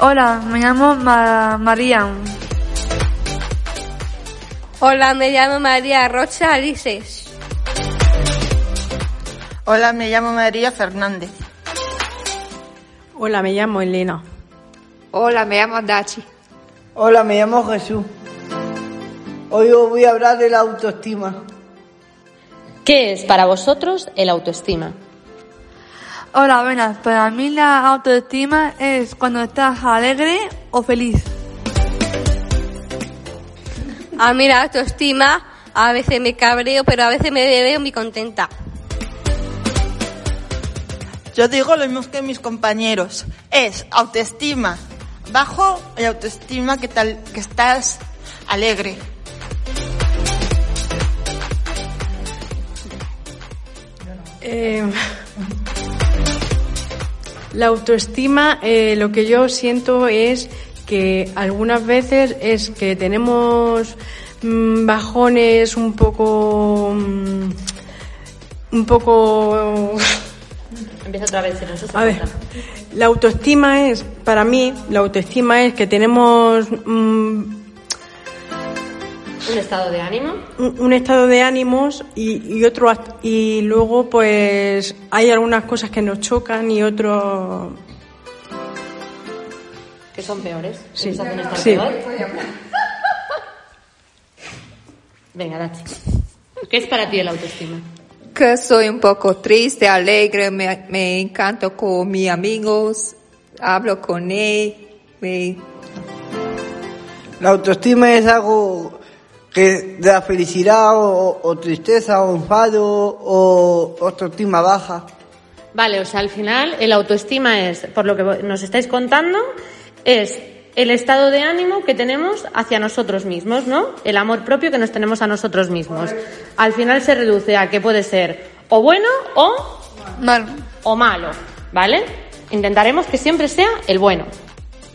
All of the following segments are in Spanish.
Hola, me llamo Ma- María. Hola, me llamo María Rocha Alices. Hola, me llamo María Fernández. Hola, me llamo Elena. Hola, me llamo Dachi. Hola, me llamo Jesús. Hoy os voy a hablar de la autoestima. ¿Qué es para vosotros el autoestima? Hola, buenas. Para mí la autoestima es cuando estás alegre o feliz. A mí la autoestima, a veces me cabreo, pero a veces me veo muy contenta. Yo digo lo mismo que mis compañeros. Es autoestima bajo y autoestima que tal que estás alegre. Eh, la autoestima, eh, lo que yo siento es que algunas veces es que tenemos mm, bajones un poco... mm, un poco... Empieza otra vez, si no se A ver, la autoestima es, para mí, la autoestima es que tenemos mm, Un estado de ánimo. un un estado de ánimos y, y otro y luego pues hay algunas cosas que nos chocan y otros Que son peores. Sí. nos hacen estar Sí. peor. Venga, Dachi. ¿Qué es para ti el autoestima? Que soy un poco triste, alegre, me, me encanto con mis amigos, hablo con él, me- La autoestima es algo que da felicidad o, o tristeza o enfado o autoestima baja. Vale, o sea, al final el autoestima es, por lo que nos estáis contando, es el estado de ánimo que tenemos hacia nosotros mismos, ¿no? El amor propio que nos tenemos a nosotros mismos. Al final se reduce a que puede ser o bueno o Mal. o malo, ¿vale? Intentaremos que siempre sea el bueno.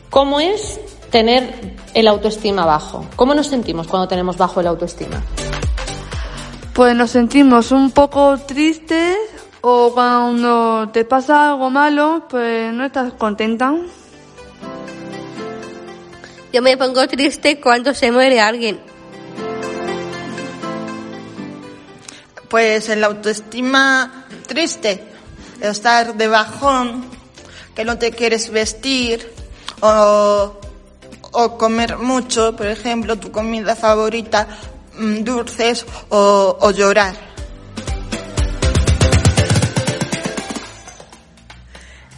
¿Cómo es tener el autoestima bajo? ¿Cómo nos sentimos cuando tenemos bajo el autoestima? Pues nos sentimos un poco tristes o cuando te pasa algo malo, pues no estás contenta. Yo me pongo triste cuando se muere alguien. Pues el autoestima triste, estar de bajón, que no te quieres vestir o, o comer mucho, por ejemplo, tu comida favorita, mm, dulces o, o llorar.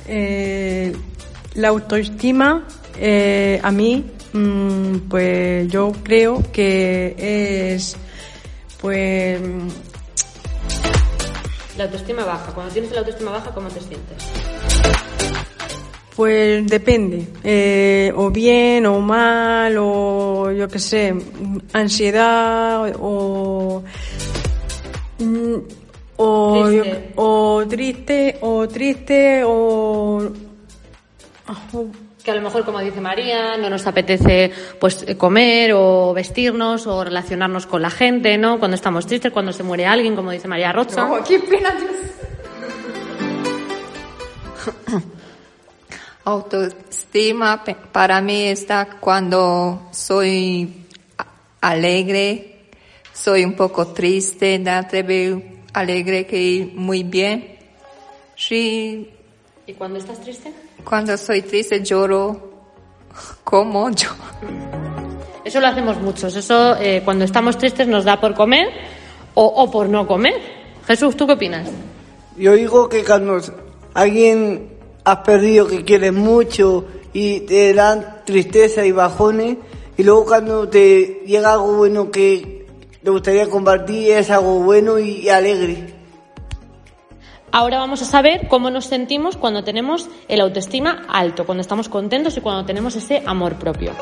Eh, la autoestima, eh, a mí, mm, pues yo creo que es, pues, La autoestima baja. Cuando tienes la autoestima baja, ¿cómo te sientes? Pues depende, eh, o bien o mal, o yo qué sé, ansiedad, o, mm, o, yo- Triste. o triste, o triste, o, o Que a lo mejor, como dice María, no nos apetece pues eh, comer o vestirnos o relacionarnos con la gente, ¿no? Cuando estamos tristes, cuando se muere alguien, como dice María Rocha. autoestima para mí está cuando soy alegre, soy un poco triste, no te veo alegre que muy bien. Sí, ¿Y cuando estás triste? cuando soy triste lloro como yo. Eso lo hacemos muchos. Eso, eh, cuando estamos tristes, nos da por comer o, o por no comer. Jesús, ¿tú qué opinas? Yo digo que cuando alguien has perdido que quieres mucho y te dan tristeza y bajones, y luego cuando te llega algo bueno que te gustaría compartir, es algo bueno y alegre. Ahora vamos a saber cómo nos sentimos cuando tenemos el autoestima alto, cuando estamos contentos y cuando tenemos ese amor propio.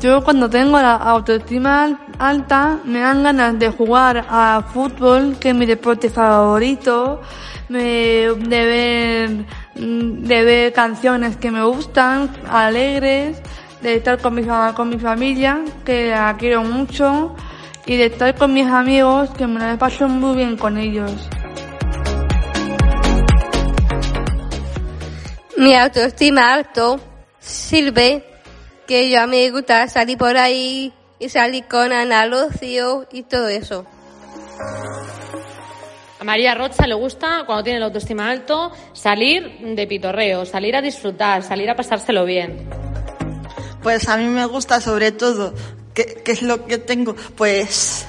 Yo cuando tengo la autoestima alta me dan ganas de jugar a fútbol, que es mi deporte favorito, me- de ver, de ver canciones que me gustan, alegres, de estar con mi, con mi familia, que la quiero mucho, y de estar con mis amigos, que me la paso muy bien con ellos. Mi autoestima alto sirve que yo a mí me gusta salir por ahí y salir con Ana Lucio y todo eso. A María Rocha le gusta, cuando tiene la autoestima alto, salir de pitorreo, salir a disfrutar, salir a pasárselo bien. Pues a mí me gusta sobre todo, ¿qué, qué es lo que tengo? Pues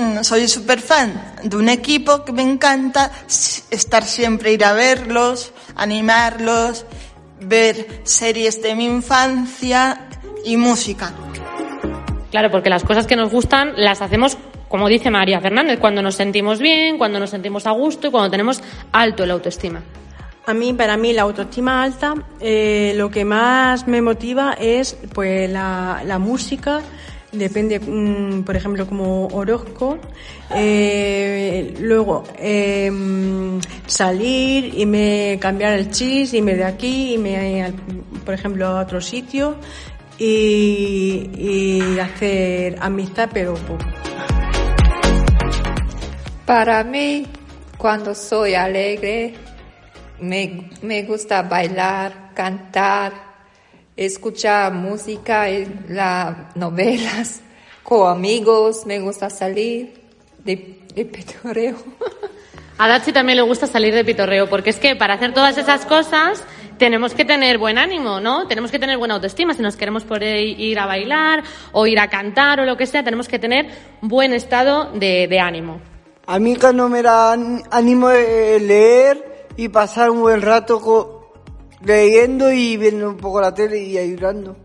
mm, soy súper fan de un equipo que me encanta estar siempre, ir a verlos, animarlos, ver series de mi infancia y música. Claro, porque las cosas que nos gustan las hacemos, como dice María Fernández, cuando nos sentimos bien, cuando nos sentimos a gusto y cuando tenemos alto la autoestima. A mí, para mí, la autoestima alta, eh, lo que más me motiva es pues la, música, depende, mm, por ejemplo, como Orozco, eh, luego eh, salir y me cambiar el chis, irme de aquí, irme, al- por ejemplo, a otro sitio y, y hacer amistad, pero poco. Para mí, cuando soy alegre, me, me gusta bailar, cantar, escuchar música, las novelas, con amigos, me gusta salir de, de pitorreo. A Dachi también le gusta salir de pitorreo, porque es que para hacer todas esas cosas tenemos que tener buen ánimo, ¿no? Tenemos que tener buena autoestima. Si nos queremos ahí ir a bailar o ir a cantar o lo que sea, tenemos que tener buen estado de ánimo. A mí cuando me da án- ánimo de leer y pasar un buen rato co- leyendo y viendo un poco la tele y ayudando.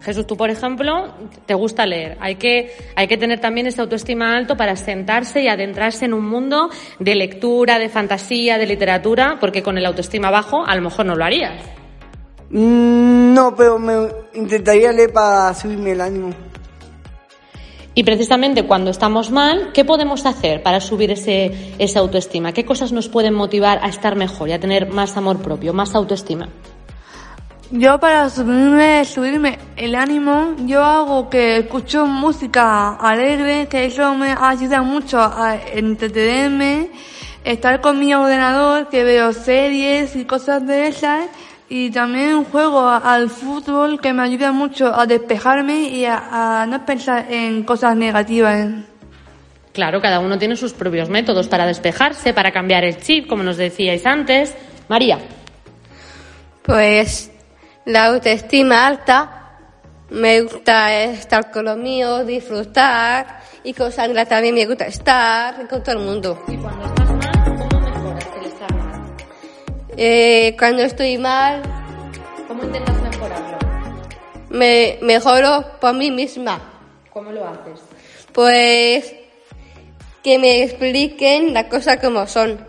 Jesús, tú, por ejemplo, te gusta leer. Hay que, hay que tener también esta autoestima alto para sentarse y adentrarse en un mundo de lectura, de fantasía, de literatura, porque con el autoestima bajo a lo mejor no lo harías. Mm, No, pero me intentaría leer para subirme el ánimo. Y precisamente cuando estamos mal, ¿qué podemos hacer para subir ese, esa autoestima? ¿Qué cosas nos pueden motivar a estar mejor y a tener más amor propio, más autoestima? Yo para subirme, subirme el ánimo, yo hago que escucho música alegre, que eso me ayuda mucho a entretenerme, estar con mi ordenador, que veo series y cosas de esas, y también juego al fútbol, que me ayuda mucho a despejarme y a, a no pensar en cosas negativas. Claro, cada uno tiene sus propios métodos para despejarse, para cambiar el chip, como nos decíais antes. María, Pues la autoestima alta, me gusta estar con los míos, disfrutar y con Sandra también me gusta estar con todo el mundo. ¿y cuando estás Eh, cuando estoy mal, ¿Cómo intentas mejorarlo? me mejoro por mí misma. ¿Cómo lo haces? Pues que me expliquen las cosas como son.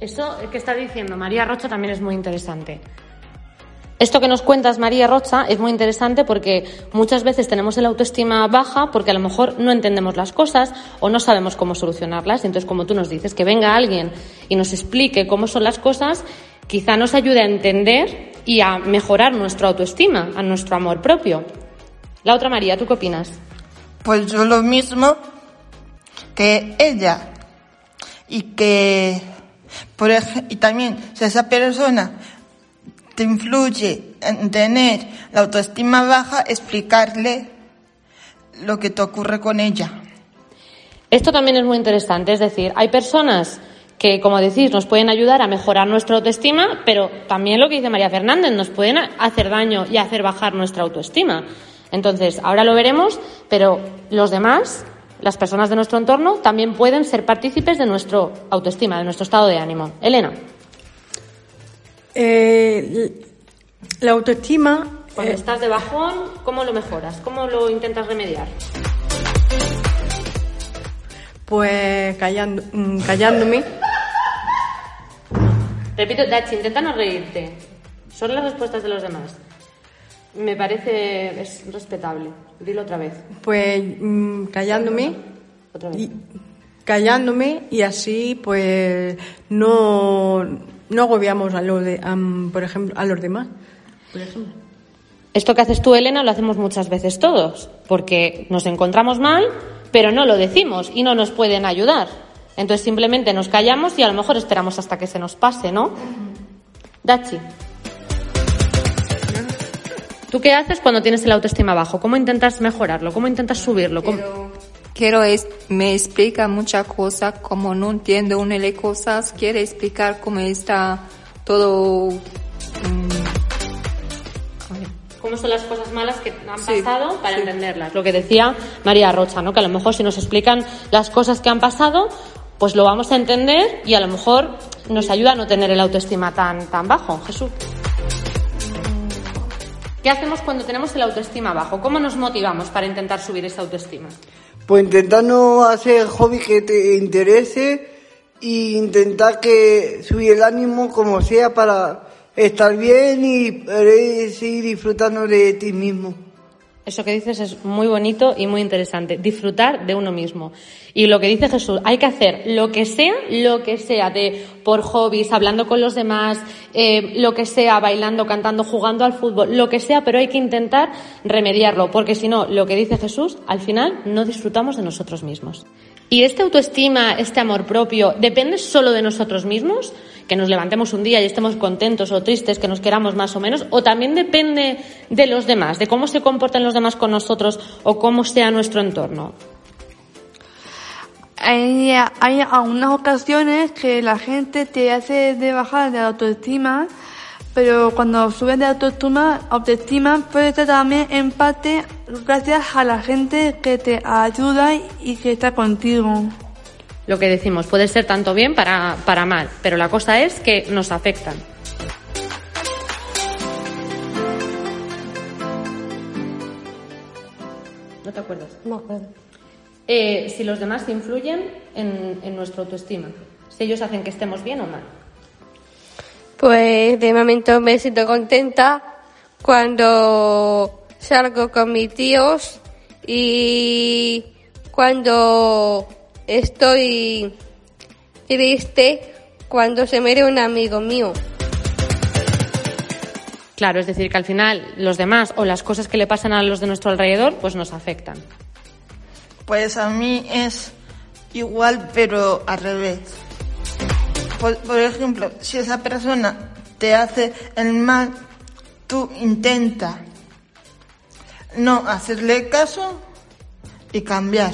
Eso que está diciendo María Rocha también es muy interesante. Esto que nos cuentas, María Rocha, es muy interesante porque muchas veces tenemos el autoestima baja porque a lo mejor no entendemos las cosas o no sabemos cómo solucionarlas. Entonces, como tú nos dices, que venga alguien y nos explique cómo son las cosas, quizá nos ayude a entender y a mejorar nuestra autoestima, a nuestro amor propio. La otra María, ¿tú qué opinas? Pues yo lo mismo que ella. Y que, por ej- y también, si esa persona te influye en tener la autoestima baja, explicarle lo que te ocurre con ella. Esto también es muy interesante, es decir, hay personas que, como decís, nos pueden ayudar a mejorar nuestra autoestima, pero también lo que dice María Fernández, nos pueden hacer daño y hacer bajar nuestra autoestima. Entonces, ahora lo veremos, pero los demás las personas de nuestro entorno también pueden ser partícipes de nuestro autoestima, de nuestro estado de ánimo. Elena, Eh, la autoestima cuando eh, estás de bajón, ¿cómo lo mejoras? ¿Cómo lo intentas remediar? pues callando, mm, callándome. Repito, Dachi, intenta no reírte. Son las respuestas de los demás. Me parece es respetable. Dilo otra vez. Pues mm, callándome. Otra vez. Y, callándome y así pues no, no agobiamos a los de, por ejemplo, a los demás. Por ejemplo. Esto que haces tú, Elena, lo hacemos muchas veces todos, porque nos encontramos mal, pero no lo decimos y no nos pueden ayudar. Entonces simplemente nos callamos y a lo mejor esperamos hasta que se nos pase, ¿no? Dachi. ¿Tú qué haces cuando tienes el autoestima bajo? ¿Cómo intentas mejorarlo? ¿Cómo intentas subirlo? ¿Cómo- Quiero es, me explica muchas cosas, como no entiendo una de las cosas, quiere explicar cómo está todo. mm, ¿Cómo son las cosas malas que han Sí, pasado para sí. entenderlas? Lo que decía María Rocha, ¿no? Que a lo mejor si nos explican las cosas que han pasado, pues lo vamos a entender y a lo mejor nos ayuda a no tener el autoestima tan, tan bajo. Jesús. ¿Qué hacemos cuando tenemos el autoestima bajo? ¿Cómo nos motivamos para intentar subir esa autoestima? Pues intentando hacer hobby que te interese e intentar que subir el ánimo como sea para estar bien y poder seguir disfrutando de ti mismo. Eso que dices es muy bonito y muy interesante. Disfrutar de uno mismo. Y lo que dice Jesús, hay que hacer lo que sea, lo que sea, de por hobbies, hablando con los demás, eh, lo que sea, bailando, cantando, jugando al fútbol, lo que sea, pero hay que intentar remediarlo, porque si no, lo que dice Jesús, al final no disfrutamos de nosotros mismos. Y esta autoestima, este amor propio, ¿depende solo de nosotros mismos? Que nos levantemos un día y estemos contentos o tristes, que nos queramos más o menos, o también depende de los demás, de cómo se comportan los demás con nosotros o cómo sea nuestro entorno. Hay, hay algunas ocasiones que la gente te hace de bajar de autoestima, pero cuando subes de autoestima, autoestima puede ser también en parte gracias a la gente que te ayuda y que está contigo. Lo que decimos puede ser tanto bien para, para mal, pero la cosa es que nos afectan. ¿No te acuerdas? No me acuerdo. Eh, si los demás influyen en, en nuestra autoestima, si ellos hacen que estemos bien o mal. Pues de momento me siento contenta cuando salgo con mis tíos y cuando estoy triste cuando se muere un amigo mío. Claro, es decir, que al final los demás o las cosas que le pasan a los de nuestro alrededor, pues nos afectan. Pues a mí es igual, pero al revés. Por, ejemplo, si esa persona te hace el mal, tú intenta no hacerle caso y cambiar.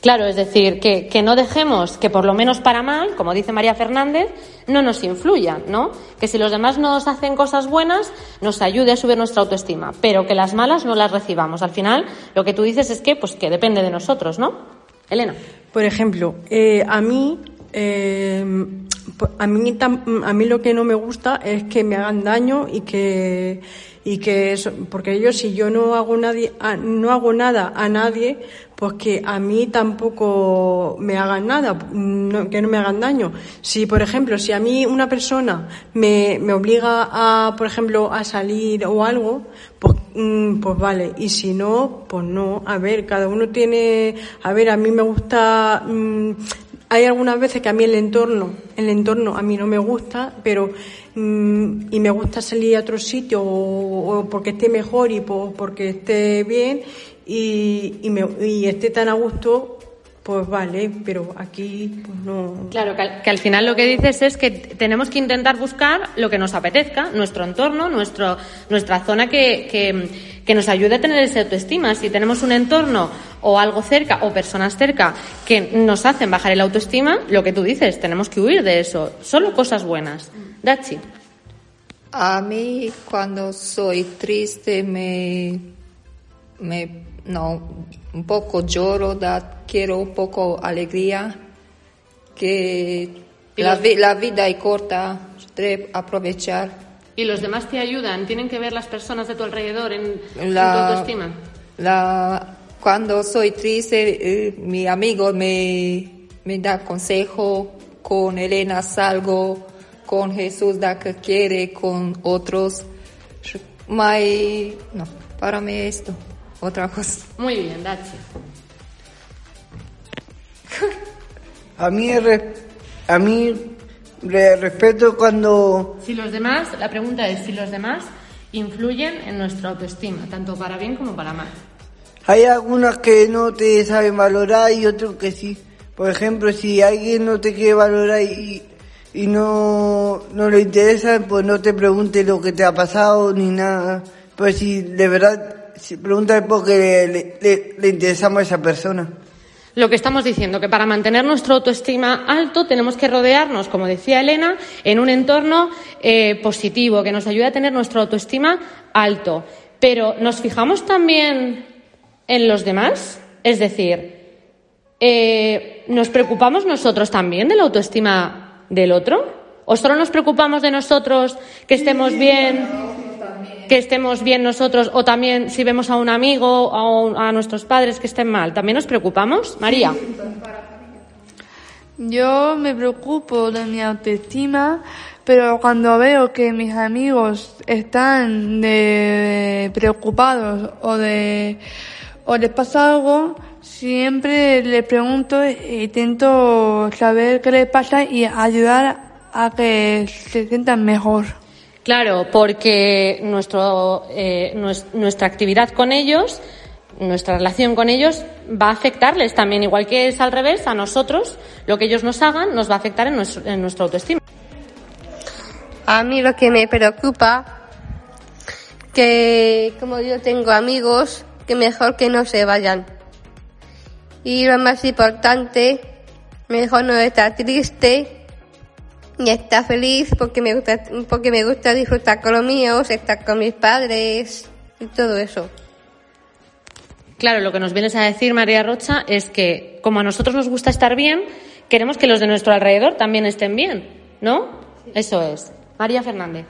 Claro, es decir, que, que no dejemos que por lo menos para mal, como dice María Fernández, no nos influyan, ¿no? Que si los demás nos hacen cosas buenas, nos ayude a subir nuestra autoestima, pero que las malas no las recibamos. Al final, lo que tú dices es que, pues, que depende de nosotros, ¿no? Elena. Por ejemplo, eh, a mí, eh, a mí, a lo que no me gusta es que me hagan daño y que y que porque yo si yo no hago nadie, no hago nada a nadie, pues que a mí tampoco me hagan nada, no- que no me hagan daño. Si, por ejemplo, si a mí una persona me, me obliga a, por ejemplo, a salir o algo, pues, mm, pues vale. Y si no, pues no. A ver, cada uno tiene, a ver, a mí me gusta, mm, hay algunas veces que a mí el entorno, el entorno a mí no me gusta, pero mm, y me gusta salir a otro sitio o, o porque esté mejor y po- porque esté bien y, y, me, y esté tan a gusto, pues vale, pero aquí pues no. Claro, que al, que al final lo que dices es que tenemos que intentar buscar lo que nos apetezca, nuestro entorno, nuestro, nuestra zona que, que, que nos ayude a tener esa autoestima. Si tenemos un entorno o algo cerca o personas cerca que nos hacen bajar el autoestima, lo que tú dices, tenemos que huir de eso. Solo cosas buenas. Dachi. A mí cuando soy triste me, me, no, un poco lloro, da, quiero un poco alegría, que la, vi- la vida es corta, debe aprovechar. ¿Y los demás te ayudan? ¿Tienen que ver las personas de tu alrededor en, tu autoestima? La, cuando soy triste, eh, mi amigo me, me da consejo, con Elena salgo, con Jesús da que quiere, con otros. My, no, para mí esto, otra cosa. Muy bien, Dachi. A mí, a mí le respeto cuando Si los demás, la pregunta es si los demás influyen en nuestra autoestima, tanto para bien como para mal. hay algunas que no te saben valorar y otros que sí. Por ejemplo, si alguien no te quiere valorar y, y no, no le interesa, pues no te pregunte lo que te ha pasado ni nada. Pues si de verdad, si pregunta porque le, le, le interesamos a esa persona. Lo que estamos diciendo, que para mantener nuestra autoestima alto tenemos que rodearnos, como decía Elena, en un entorno eh, positivo, que nos ayude a tener nuestra autoestima alto. Pero ¿nos fijamos también en los demás? Es decir, eh, ¿nos preocupamos nosotros también de la autoestima del otro? ¿O solo nos preocupamos de nosotros que estemos bien? Que estemos bien nosotros o también si vemos a un amigo o a, nuestros padres que estén mal, ¿también nos preocupamos? María. Yo me preocupo de mi autoestima, pero cuando veo que mis amigos están de preocupados o de o les pasa algo, siempre les pregunto e intento saber qué les pasa y ayudar a que se sientan mejor. Claro, porque nuestro, eh, nues- nuestra actividad con ellos, nuestra relación con ellos va a afectarles también, igual que es al revés, a nosotros, lo que ellos nos hagan nos va a afectar en, nuestro, en nuestra autoestima. A mí lo que me preocupa, que como yo tengo amigos, que mejor que no se vayan. Y lo más importante, mejor no estar triste y estar feliz porque me gusta, porque me gusta disfrutar con los míos, estar con mis padres y todo eso. Claro, lo que nos vienes a decir, María Rocha, es que como a nosotros nos gusta estar bien, queremos que los de nuestro alrededor también estén bien, ¿no? Eso es. María Fernández.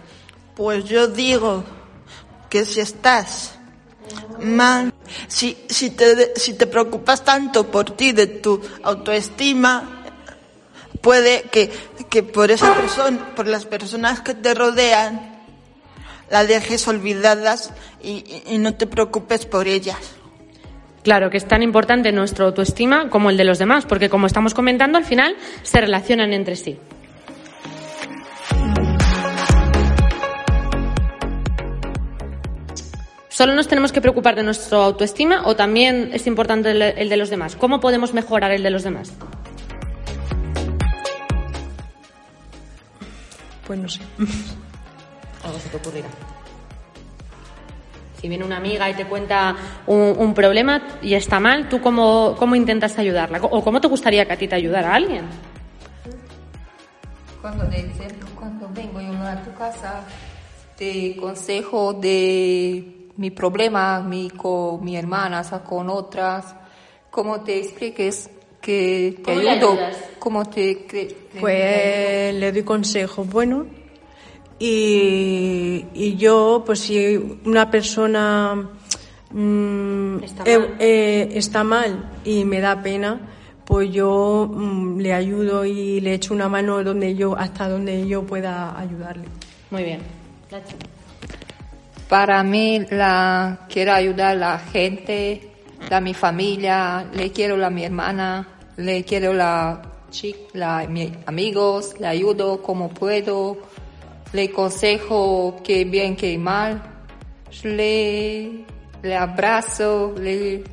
Pues yo digo que si estás mal, si, si, te, si te preocupas tanto por ti, de tu autoestima, puede que, que por esa persona, por las personas que te rodean, la dejes olvidadas y, y- no te preocupes por ellas. Claro, que es tan importante nuestra autoestima como el de los demás, porque como estamos comentando, al final se relacionan entre sí. ¿Solo nos tenemos que preocupar de nuestra autoestima o también es importante el de los demás? ¿Cómo podemos mejorar el de los demás? Pues no sé. Algo se te ocurrirá. Si viene una amiga y te cuenta un, un problema y está mal, ¿tú cómo, cómo intentas ayudarla? ¿O cómo te gustaría que a ti te ayudara alguien? Cuando, de ejemplo, cuando vengo yo a tu casa, te consejo de mi problema mi, con mi hermana, o sea, con otras, cómo te expliques que te ¿Cómo le ayudo, cómo te... cre- Pues le doy consejos buenos y, y yo, pues si una persona mm, Está eh, mal. eh, está mal y me da pena, pues yo mm, le ayudo y le echo una mano donde yo, hasta donde yo pueda ayudarle. Muy bien. Para mí, la, quiero ayudar a la gente, a mi familia, le quiero a mi hermana, le quiero la chica, la, mis amigos, le ayudo como puedo, le consejo que bien, que mal, le, le abrazo, le.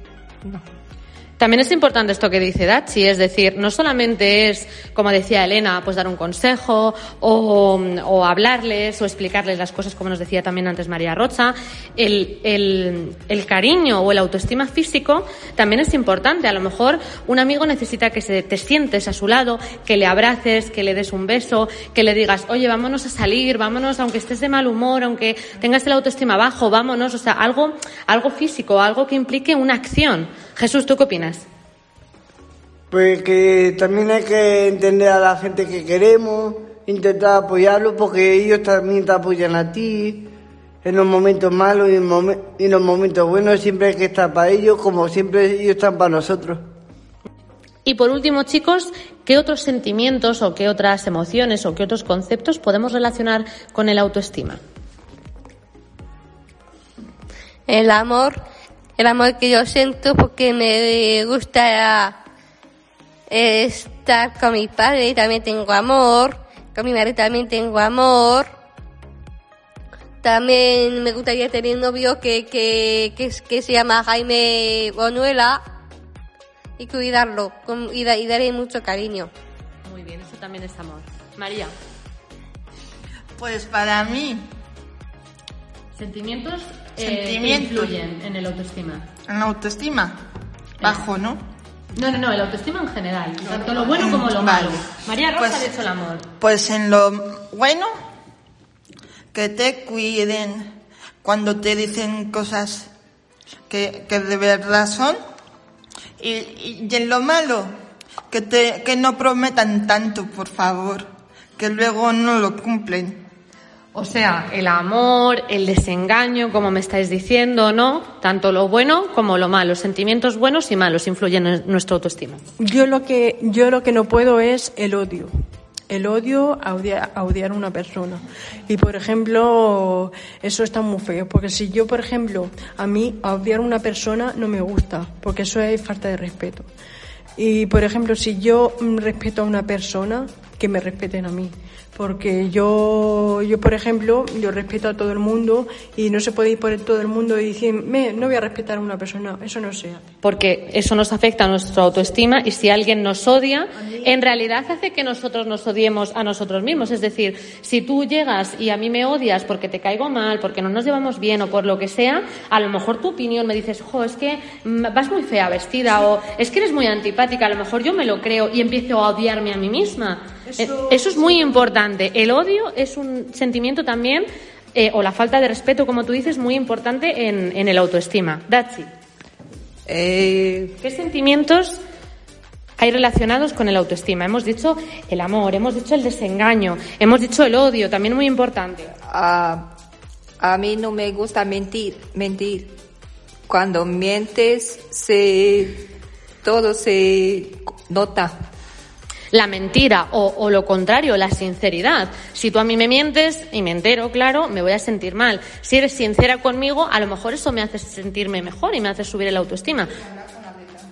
También es importante esto que dice Dachi, es decir, no solamente es, como decía Elena, pues dar un consejo o, o hablarles o explicarles las cosas, como nos decía también antes María Rocha, el, el, el cariño o el autoestima físico también es importante. A lo mejor un amigo necesita que se, te sientes a su lado, que le abraces, que le des un beso, que le digas, oye, vámonos a salir, vámonos, aunque estés de mal humor, aunque tengas el autoestima bajo, vámonos, o sea, algo, algo físico, algo que implique una acción. Jesús, ¿tú qué opinas? Pues que también hay que entender a la gente que queremos, intentar apoyarlos porque ellos también te apoyan a ti en los momentos malos y en, momen- y en los momentos buenos siempre hay que estar para ellos como siempre ellos están para nosotros. Y por último, chicos, ¿qué otros sentimientos o qué otras emociones o qué otros conceptos podemos relacionar con el autoestima? El amor, el amor que yo siento porque me gusta estar con mi padre, también tengo amor, con mi madre también tengo amor. También me gustaría tener un novio que, que, que, que se llama Jaime Bonuela y cuidarlo con- y, da- y darle mucho cariño. Muy bien, eso también es amor. María, Pues para mí, sentimientos, eh, Sentimientos. que influyen en el autoestima. en la autoestima, bajo, ¿no? No, no, no, el autoestima en general, tanto lo bueno como lo Vale. malo. María Rosa Pues- ha dicho el amor. Pues en lo bueno, que te cuiden cuando te dicen cosas que, que de verdad son. Y, y- y en lo malo, que, te, que no prometan tanto, por favor, que luego no lo cumplen. O sea, el amor, el desengaño, como me estáis diciendo, ¿no? Tanto lo bueno como lo malo. Sentimientos buenos y malos influyen en nuestra autoestima. Yo lo que yo lo que no puedo es el odio. El odio a odiar, a odiar a una persona. Y por ejemplo, eso está muy feo. Porque si yo, por ejemplo, a mí a odiar a una persona no me gusta, porque eso es falta de respeto. Y por ejemplo, si yo respeto a una persona, que me respeten a mí. Porque yo, yo, por ejemplo, yo respeto a todo el mundo y no se puede ir por todo el mundo y decir, "Me, no voy a respetar a una persona. Eso no se hace. Porque eso nos afecta a nuestra autoestima y si alguien nos odia, en realidad hace que nosotros nos odiemos a nosotros mismos. Es decir, si tú llegas y a mí me odias porque te caigo mal, porque no nos llevamos bien o por lo que sea, a lo mejor tu opinión me dices, jo, es que mm, vas muy fea vestida o es que eres muy antipática, a lo mejor yo me lo creo y empiezo a odiarme a mí misma. Eh, Eso es muy importante. El odio es un sentimiento también, eh, o la falta de respeto, como tú dices, muy importante en, en el autoestima. Dachi. Eh, ¿Qué sentimientos hay relacionados con el autoestima? Hemos dicho el amor, hemos dicho el desengaño, hemos dicho el odio, también muy importante. a, a mí no me gusta mentir, mentir. Cuando mientes, se, todo se nota. La mentira o, o lo contrario, la sinceridad. Si tú a mí me mientes y me entero, claro, me voy a sentir mal. Si eres sincera conmigo, a lo mejor eso me hace sentirme mejor y me hace subir el autoestima.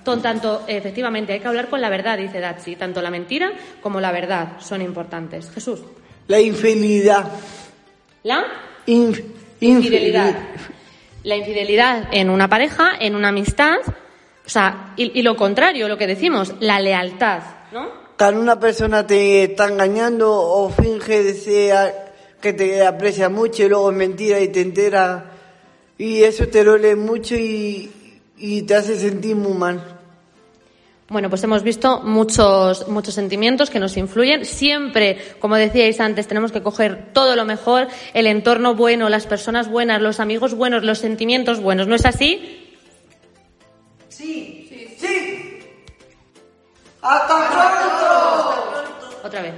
Ton- Tanto, efectivamente, hay que hablar con la verdad, dice Dachi. Tanto la mentira como la verdad son importantes. Jesús. La infidelidad. ¿La? Inf- Infidelidad. La infidelidad en una pareja, en una amistad, o sea, y, y lo contrario, lo que decimos, la lealtad, ¿no? Cuando una persona te está engañando o finge de ser- que te aprecia mucho y luego es mentira y te entera y eso te duele mucho y, y te hace sentir muy mal. Bueno, pues hemos visto muchos, muchos sentimientos que nos influyen. Siempre, como decíais antes, tenemos que coger todo lo mejor, el entorno bueno, las personas buenas, los amigos buenos, los sentimientos buenos. ¿No es así? ¡Hasta pronto! Otra vez.